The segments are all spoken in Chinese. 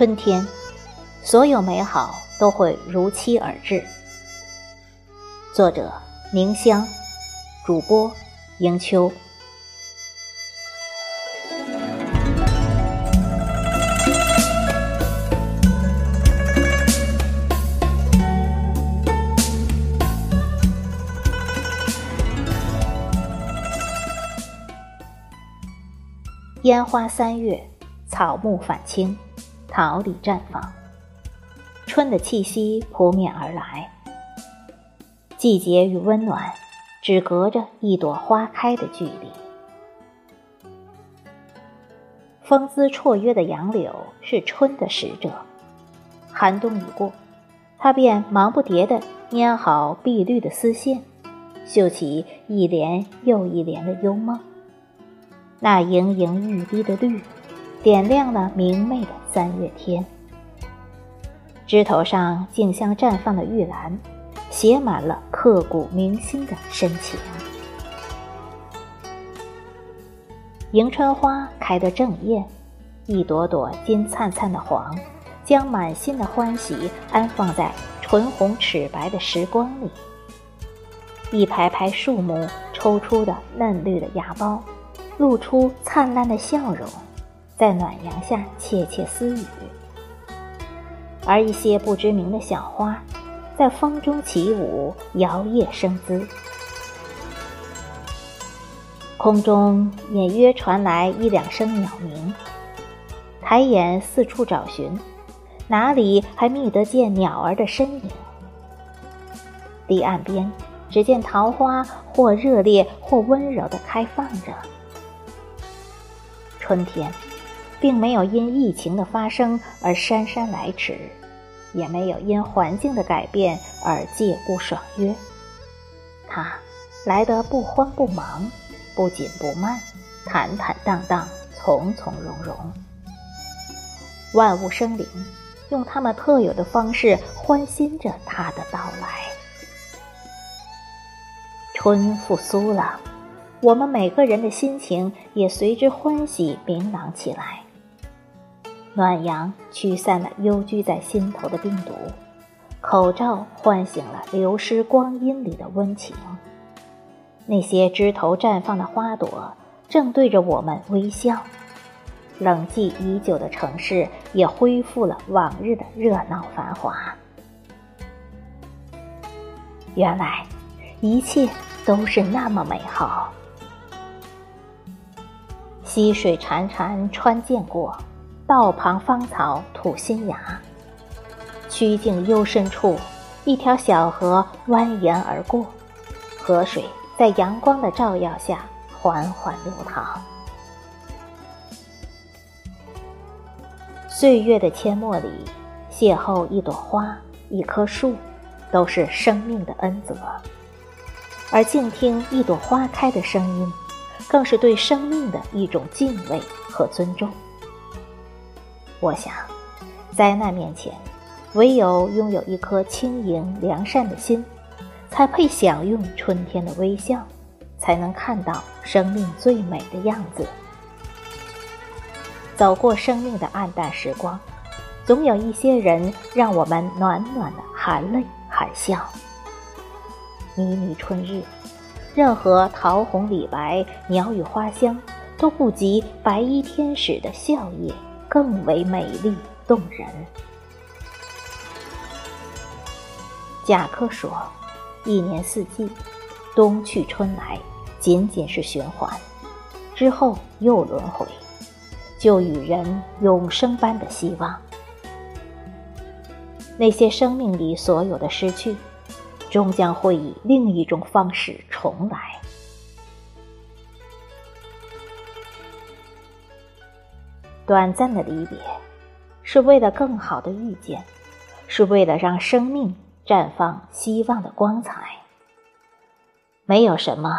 春天，所有美好都会如期而至。作者：宁香，主播：迎秋。烟花三月，草木返青，桃李绽放。春的气息扑面而来，季节与温暖只隔着一朵花开的距离。风姿绰约的杨柳是春的使者，寒冬已过，它便忙不迭地拈好碧绿的丝线，绣起一帘又一帘的幽梦。那盈盈欲滴的绿，点亮了明媚的三月天。枝头上竞相绽放的玉兰，写满了刻骨铭心的深情。迎春花开得正艳，一朵朵金灿灿的黄，将满心的欢喜安放在唇红齿白的时光里。一排排树木抽出的嫩绿的芽苞。露出灿烂的笑容，在暖阳下窃窃私语，而一些不知名的小花，在风中起舞，摇曳生姿。空中隐约传来一两声鸟鸣，抬眼四处找寻，哪里还觅得见鸟儿的身影？堤岸边，只见桃花或热烈或温柔地开放着。春天，并没有因疫情的发生而姗姗来迟，也没有因环境的改变而借故爽约。它来得不慌不忙，不紧不慢，坦坦荡荡，从从容容。万物生灵用他们特有的方式欢欣着它的到来。春复苏了。我们每个人的心情也随之欢喜明朗起来。暖阳驱散了幽居在心头的病毒，口罩唤醒了流失光阴里的温情。那些枝头绽放的花朵正对着我们微笑，冷寂已久的城市也恢复了往日的热闹繁华。原来，一切都是那么美好。溪水潺潺穿涧过，道旁芳草吐新芽。曲径幽深处，一条小河蜿蜒而过，河水在阳光的照耀下缓缓流淌。岁月的阡陌里，邂逅一朵花、一棵树，都是生命的恩泽；而静听一朵花开的声音。更是对生命的一种敬畏和尊重。我想，灾难面前，唯有拥有一颗轻盈良善的心，才配享用春天的微笑，才能看到生命最美的样子。走过生命的暗淡时光，总有一些人让我们暖暖的含泪含笑。迷迷春日。任何桃红李白、鸟语花香，都不及白衣天使的笑靥更为美丽动人。贾科说：“一年四季，冬去春来，仅仅是循环，之后又轮回，就与人永生般的希望。那些生命里所有的失去。”终将会以另一种方式重来。短暂的离别，是为了更好的遇见，是为了让生命绽放希望的光彩。没有什么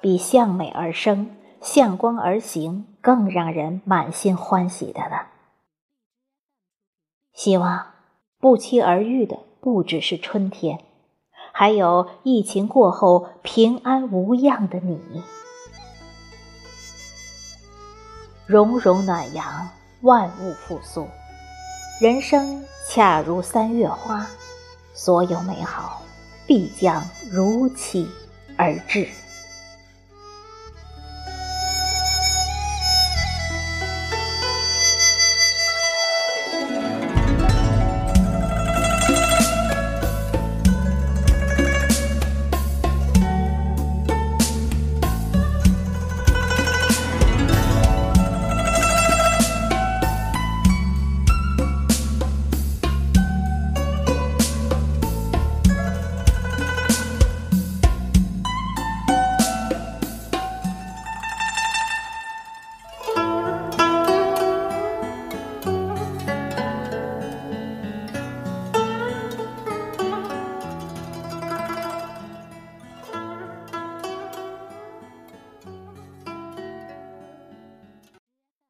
比向美而生、向光而行更让人满心欢喜的了。希望不期而遇的不只是春天。还有疫情过后平安无恙的你，融融暖阳，万物复苏。人生恰如三月花，所有美好必将如期而至。